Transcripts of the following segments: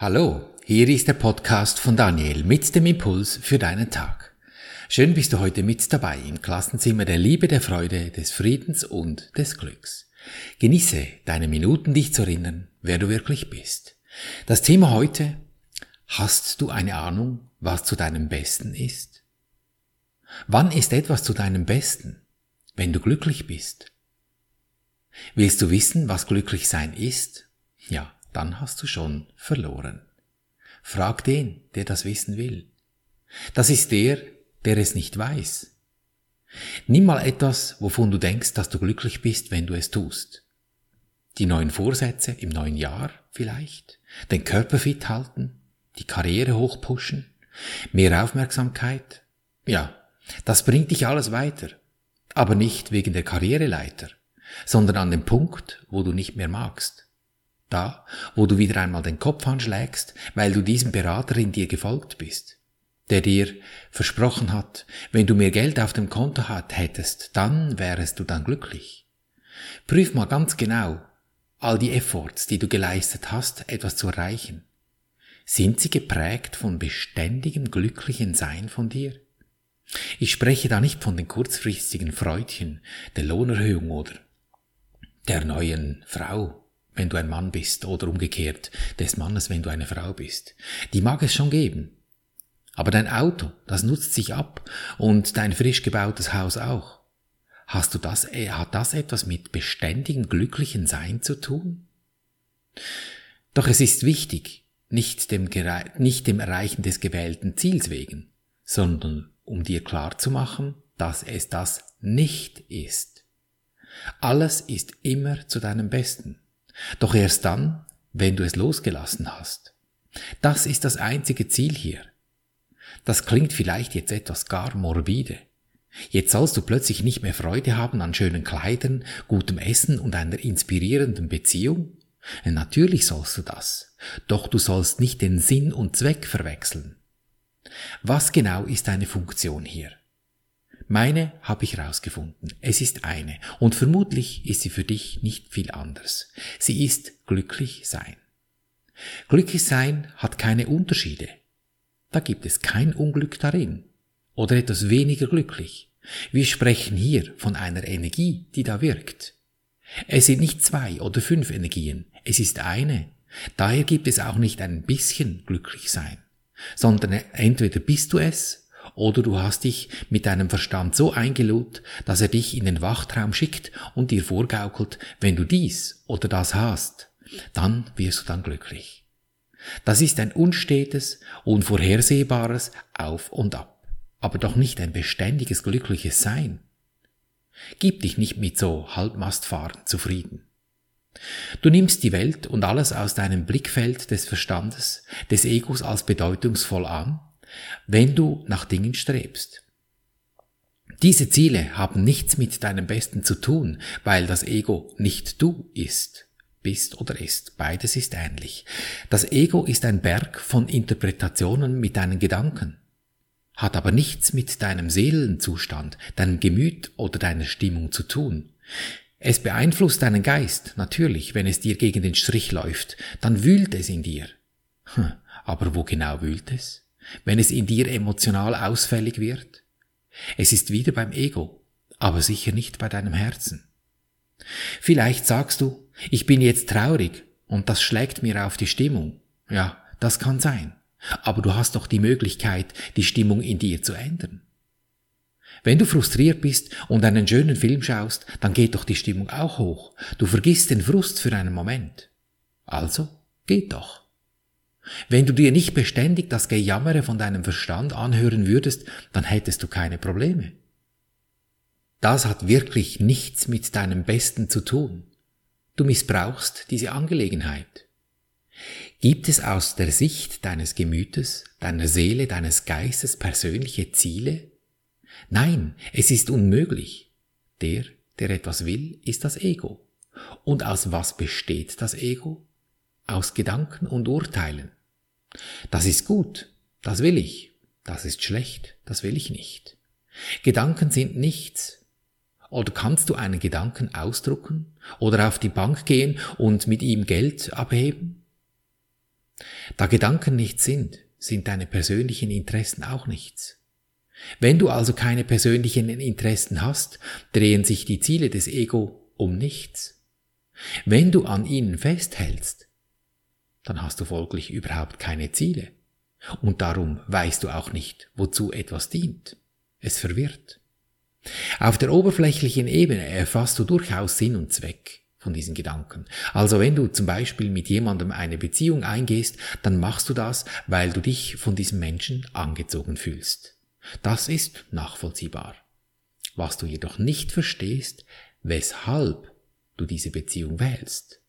Hallo, hier ist der Podcast von Daniel mit dem Impuls für deinen Tag. Schön bist du heute mit dabei im Klassenzimmer der Liebe, der Freude, des Friedens und des Glücks. Genieße deine Minuten, dich zu erinnern, wer du wirklich bist. Das Thema heute, hast du eine Ahnung, was zu deinem Besten ist? Wann ist etwas zu deinem Besten? Wenn du glücklich bist. Willst du wissen, was glücklich sein ist? Ja, dann hast du schon verloren. Frag den, der das wissen will. Das ist der, der es nicht weiß. Nimm mal etwas, wovon du denkst, dass du glücklich bist, wenn du es tust. Die neuen Vorsätze im neuen Jahr vielleicht, den Körper fit halten, die Karriere hochpushen, mehr Aufmerksamkeit. Ja, das bringt dich alles weiter. Aber nicht wegen der Karriereleiter, sondern an dem Punkt, wo du nicht mehr magst. Da, wo du wieder einmal den Kopf anschlägst, weil du diesem Berater in dir gefolgt bist, der dir versprochen hat, wenn du mehr Geld auf dem Konto hättest, dann wärest du dann glücklich. Prüf mal ganz genau all die Efforts, die du geleistet hast, etwas zu erreichen. Sind sie geprägt von beständigem glücklichen Sein von dir? Ich spreche da nicht von den kurzfristigen Freudchen, der Lohnerhöhung oder der neuen Frau, wenn du ein Mann bist oder umgekehrt des Mannes, wenn du eine Frau bist. Die mag es schon geben. Aber dein Auto, das nutzt sich ab und dein frisch gebautes Haus auch. Hast du das, äh, hat das etwas mit beständigem glücklichen Sein zu tun? Doch es ist wichtig, nicht dem, nicht dem Erreichen des gewählten Ziels wegen, sondern um dir klar zu machen, dass es das nicht ist. Alles ist immer zu deinem Besten. Doch erst dann, wenn du es losgelassen hast. Das ist das einzige Ziel hier. Das klingt vielleicht jetzt etwas gar morbide. Jetzt sollst du plötzlich nicht mehr Freude haben an schönen Kleidern, gutem Essen und einer inspirierenden Beziehung? Natürlich sollst du das. Doch du sollst nicht den Sinn und Zweck verwechseln. Was genau ist deine Funktion hier? Meine habe ich rausgefunden. Es ist eine. Und vermutlich ist sie für dich nicht viel anders. Sie ist glücklich sein. Glücklich sein hat keine Unterschiede. Da gibt es kein Unglück darin. Oder etwas weniger glücklich. Wir sprechen hier von einer Energie, die da wirkt. Es sind nicht zwei oder fünf Energien. Es ist eine. Daher gibt es auch nicht ein bisschen glücklich sein, sondern entweder bist du es oder du hast dich mit deinem Verstand so eingelullt, dass er dich in den Wachtraum schickt und dir vorgaukelt, wenn du dies oder das hast, dann wirst du dann glücklich. Das ist ein unstetes, unvorhersehbares Auf und Ab, aber doch nicht ein beständiges glückliches Sein. Gib dich nicht mit so Halbmastfahren zufrieden. Du nimmst die Welt und alles aus deinem Blickfeld des Verstandes, des Egos als bedeutungsvoll an wenn du nach Dingen strebst. Diese Ziele haben nichts mit deinem Besten zu tun, weil das Ego nicht du ist, bist oder ist. Beides ist ähnlich. Das Ego ist ein Berg von Interpretationen mit deinen Gedanken, hat aber nichts mit deinem Seelenzustand, deinem Gemüt oder deiner Stimmung zu tun. Es beeinflusst deinen Geist, natürlich, wenn es dir gegen den Strich läuft, dann wühlt es in dir. Hm, aber wo genau wühlt es? Wenn es in dir emotional ausfällig wird? Es ist wieder beim Ego, aber sicher nicht bei deinem Herzen. Vielleicht sagst du, ich bin jetzt traurig und das schlägt mir auf die Stimmung. Ja, das kann sein. Aber du hast doch die Möglichkeit, die Stimmung in dir zu ändern. Wenn du frustriert bist und einen schönen Film schaust, dann geht doch die Stimmung auch hoch. Du vergisst den Frust für einen Moment. Also, geht doch. Wenn du dir nicht beständig das Gejammere von deinem Verstand anhören würdest, dann hättest du keine Probleme. Das hat wirklich nichts mit deinem Besten zu tun. Du missbrauchst diese Angelegenheit. Gibt es aus der Sicht deines Gemütes, deiner Seele, deines Geistes persönliche Ziele? Nein, es ist unmöglich. Der, der etwas will, ist das Ego. Und aus was besteht das Ego? Aus Gedanken und Urteilen. Das ist gut, das will ich. Das ist schlecht, das will ich nicht. Gedanken sind nichts. Oder kannst du einen Gedanken ausdrucken oder auf die Bank gehen und mit ihm Geld abheben? Da Gedanken nichts sind, sind deine persönlichen Interessen auch nichts. Wenn du also keine persönlichen Interessen hast, drehen sich die Ziele des Ego um nichts. Wenn du an ihnen festhältst, dann hast du folglich überhaupt keine Ziele. Und darum weißt du auch nicht, wozu etwas dient. Es verwirrt. Auf der oberflächlichen Ebene erfasst du durchaus Sinn und Zweck von diesen Gedanken. Also wenn du zum Beispiel mit jemandem eine Beziehung eingehst, dann machst du das, weil du dich von diesem Menschen angezogen fühlst. Das ist nachvollziehbar. Was du jedoch nicht verstehst, weshalb du diese Beziehung wählst.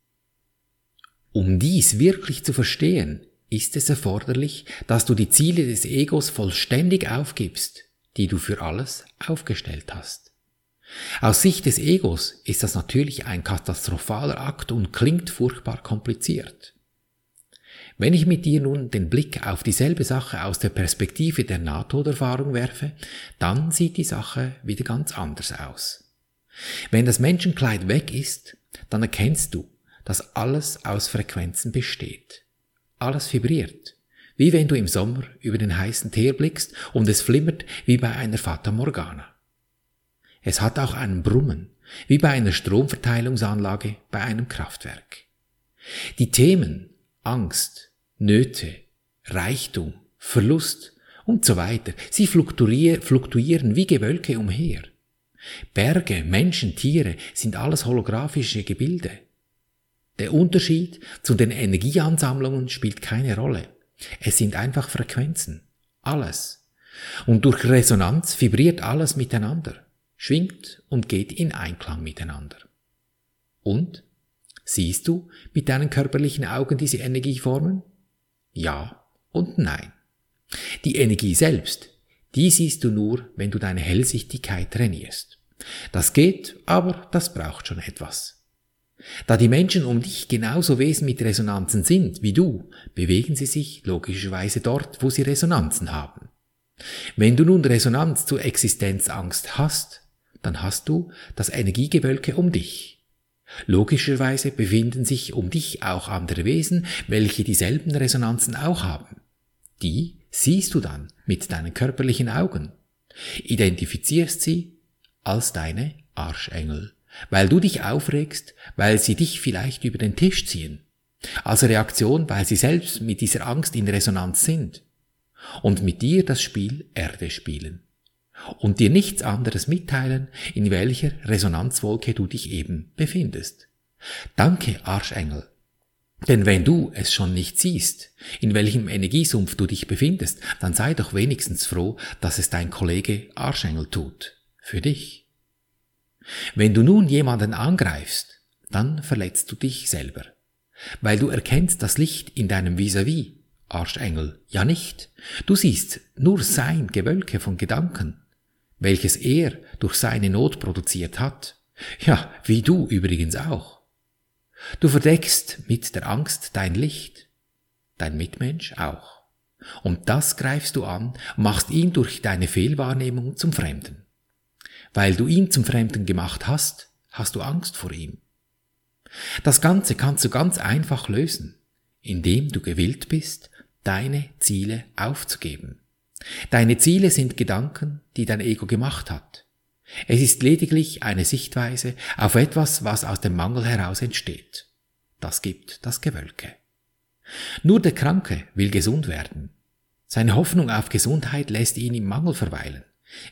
Um dies wirklich zu verstehen, ist es erforderlich, dass du die Ziele des Egos vollständig aufgibst, die du für alles aufgestellt hast. Aus Sicht des Egos ist das natürlich ein katastrophaler Akt und klingt furchtbar kompliziert. Wenn ich mit dir nun den Blick auf dieselbe Sache aus der Perspektive der Nahtoderfahrung werfe, dann sieht die Sache wieder ganz anders aus. Wenn das Menschenkleid weg ist, dann erkennst du, dass alles aus Frequenzen besteht. Alles vibriert, wie wenn du im Sommer über den heißen Teer blickst und es flimmert wie bei einer Fata Morgana. Es hat auch einen Brummen, wie bei einer Stromverteilungsanlage bei einem Kraftwerk. Die Themen Angst, Nöte, Reichtum, Verlust und so weiter, sie fluktuieren wie Gewölke umher. Berge, Menschen, Tiere sind alles holographische Gebilde. Der Unterschied zu den Energieansammlungen spielt keine Rolle. Es sind einfach Frequenzen. Alles. Und durch Resonanz vibriert alles miteinander, schwingt und geht in Einklang miteinander. Und? Siehst du mit deinen körperlichen Augen diese Energieformen? Ja und nein. Die Energie selbst, die siehst du nur, wenn du deine Hellsichtigkeit trainierst. Das geht, aber das braucht schon etwas. Da die Menschen um dich genauso Wesen mit Resonanzen sind wie du, bewegen sie sich logischerweise dort, wo sie Resonanzen haben. Wenn du nun Resonanz zu Existenzangst hast, dann hast du das Energiegewölke um dich. Logischerweise befinden sich um dich auch andere Wesen, welche dieselben Resonanzen auch haben. Die siehst du dann mit deinen körperlichen Augen, identifizierst sie als deine Arschengel weil du dich aufregst, weil sie dich vielleicht über den Tisch ziehen. Als Reaktion, weil sie selbst mit dieser Angst in Resonanz sind. Und mit dir das Spiel Erde spielen. Und dir nichts anderes mitteilen, in welcher Resonanzwolke du dich eben befindest. Danke, Arschengel. Denn wenn du es schon nicht siehst, in welchem Energiesumpf du dich befindest, dann sei doch wenigstens froh, dass es dein Kollege Arschengel tut. Für dich. Wenn du nun jemanden angreifst, dann verletzt du dich selber, weil du erkennst das Licht in deinem Vis-à-vis, Arschengel, ja nicht. Du siehst nur sein Gewölke von Gedanken, welches er durch seine Not produziert hat. Ja, wie du übrigens auch. Du verdeckst mit der Angst dein Licht, dein Mitmensch auch. Und das greifst du an, machst ihn durch deine Fehlwahrnehmung zum Fremden. Weil du ihn zum Fremden gemacht hast, hast du Angst vor ihm. Das Ganze kannst du ganz einfach lösen, indem du gewillt bist, deine Ziele aufzugeben. Deine Ziele sind Gedanken, die dein Ego gemacht hat. Es ist lediglich eine Sichtweise auf etwas, was aus dem Mangel heraus entsteht. Das gibt das Gewölke. Nur der Kranke will gesund werden. Seine Hoffnung auf Gesundheit lässt ihn im Mangel verweilen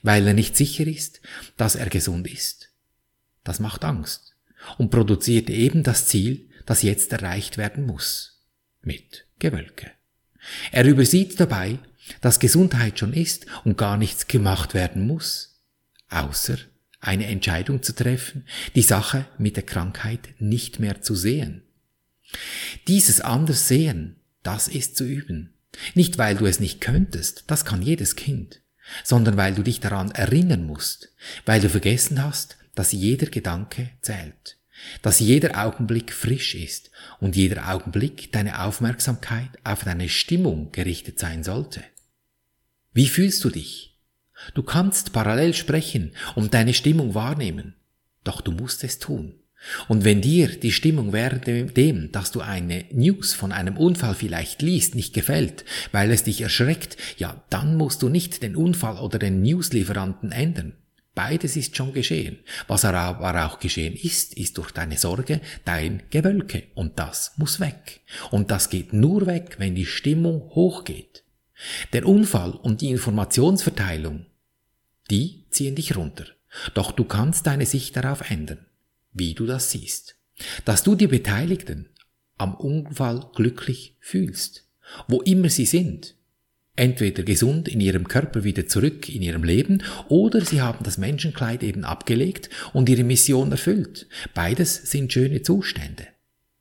weil er nicht sicher ist, dass er gesund ist. Das macht Angst und produziert eben das Ziel, das jetzt erreicht werden muss, mit Gewölke. Er übersieht dabei, dass Gesundheit schon ist und gar nichts gemacht werden muss, außer eine Entscheidung zu treffen, die Sache mit der Krankheit nicht mehr zu sehen. Dieses anders sehen, das ist zu üben. Nicht weil du es nicht könntest, das kann jedes Kind sondern weil du dich daran erinnern musst, weil du vergessen hast, dass jeder Gedanke zählt, dass jeder Augenblick frisch ist und jeder Augenblick deine Aufmerksamkeit auf deine Stimmung gerichtet sein sollte. Wie fühlst du dich? Du kannst parallel sprechen und deine Stimmung wahrnehmen, doch du musst es tun, Und wenn dir die Stimmung während dem, dass du eine News von einem Unfall vielleicht liest, nicht gefällt, weil es dich erschreckt, ja, dann musst du nicht den Unfall oder den Newslieferanten ändern. Beides ist schon geschehen. Was aber auch geschehen ist, ist durch deine Sorge dein Gewölke. Und das muss weg. Und das geht nur weg, wenn die Stimmung hochgeht. Der Unfall und die Informationsverteilung, die ziehen dich runter. Doch du kannst deine Sicht darauf ändern wie du das siehst. Dass du die Beteiligten am Unfall glücklich fühlst, wo immer sie sind. Entweder gesund in ihrem Körper wieder zurück in ihrem Leben oder sie haben das Menschenkleid eben abgelegt und ihre Mission erfüllt. Beides sind schöne Zustände.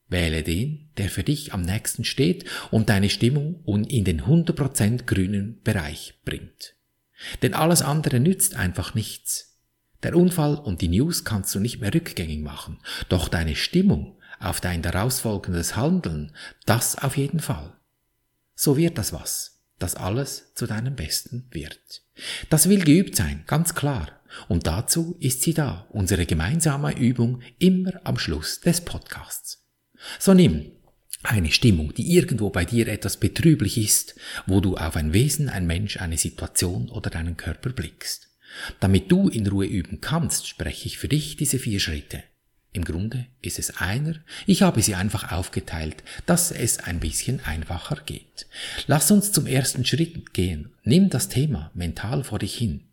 Wähle den, der für dich am nächsten steht und deine Stimmung in den 100% grünen Bereich bringt. Denn alles andere nützt einfach nichts. Der Unfall und die News kannst du nicht mehr rückgängig machen, doch deine Stimmung auf dein daraus folgendes Handeln, das auf jeden Fall. So wird das was, das alles zu deinem Besten wird. Das will geübt sein, ganz klar. Und dazu ist sie da, unsere gemeinsame Übung, immer am Schluss des Podcasts. So nimm eine Stimmung, die irgendwo bei dir etwas betrüblich ist, wo du auf ein Wesen, ein Mensch, eine Situation oder deinen Körper blickst. Damit du in Ruhe üben kannst, spreche ich für dich diese vier Schritte. Im Grunde ist es einer, ich habe sie einfach aufgeteilt, dass es ein bisschen einfacher geht. Lass uns zum ersten Schritt gehen. Nimm das Thema mental vor dich hin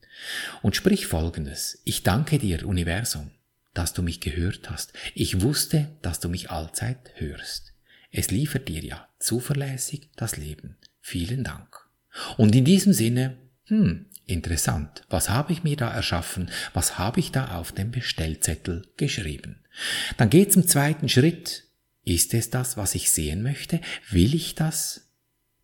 und sprich folgendes. Ich danke dir, Universum, dass du mich gehört hast. Ich wusste, dass du mich allzeit hörst. Es liefert dir ja zuverlässig das Leben. Vielen Dank. Und in diesem Sinne, hm, Interessant. Was habe ich mir da erschaffen? Was habe ich da auf dem Bestellzettel geschrieben? Dann geht zum zweiten Schritt. Ist es das, was ich sehen möchte? Will ich das?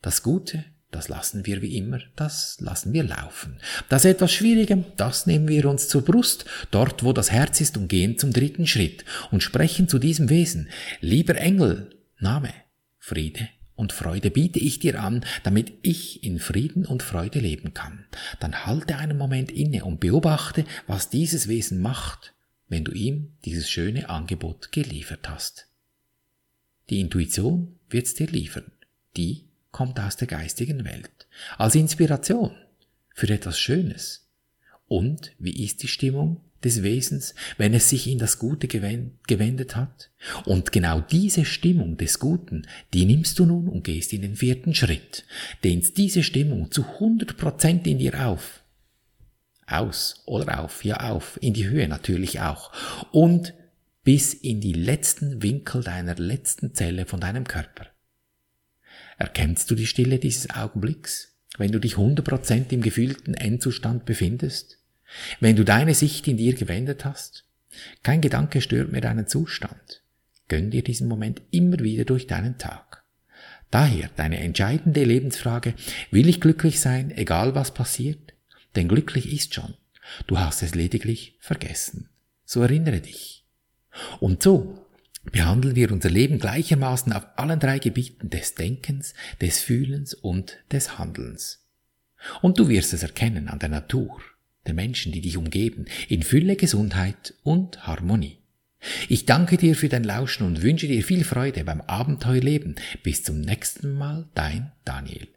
Das Gute, das lassen wir wie immer, das lassen wir laufen. Das etwas Schwierige, das nehmen wir uns zur Brust, dort wo das Herz ist und gehen zum dritten Schritt und sprechen zu diesem Wesen. Lieber Engel, Name, Friede und Freude biete ich dir an, damit ich in Frieden und Freude leben kann. Dann halte einen Moment inne und beobachte, was dieses Wesen macht, wenn du ihm dieses schöne Angebot geliefert hast. Die Intuition wird's dir liefern. Die kommt aus der geistigen Welt. Als Inspiration für etwas Schönes. Und wie ist die Stimmung? Des Wesens, wenn es sich in das Gute gewendet hat? Und genau diese Stimmung des Guten, die nimmst du nun und gehst in den vierten Schritt, dehnst diese Stimmung zu 100 Prozent in dir auf. Aus oder auf, ja auf, in die Höhe natürlich auch. Und bis in die letzten Winkel deiner letzten Zelle von deinem Körper. Erkennst du die Stille dieses Augenblicks, wenn du dich 100% im gefühlten Endzustand befindest? Wenn du deine Sicht in dir gewendet hast, kein Gedanke stört mehr deinen Zustand. Gönn dir diesen Moment immer wieder durch deinen Tag. Daher deine entscheidende Lebensfrage, will ich glücklich sein, egal was passiert? Denn glücklich ist schon. Du hast es lediglich vergessen. So erinnere dich. Und so behandeln wir unser Leben gleichermaßen auf allen drei Gebieten des Denkens, des Fühlens und des Handelns. Und du wirst es erkennen an der Natur der Menschen, die dich umgeben, in Fülle, Gesundheit und Harmonie. Ich danke dir für dein Lauschen und wünsche dir viel Freude beim Abenteuerleben. Bis zum nächsten Mal, dein Daniel.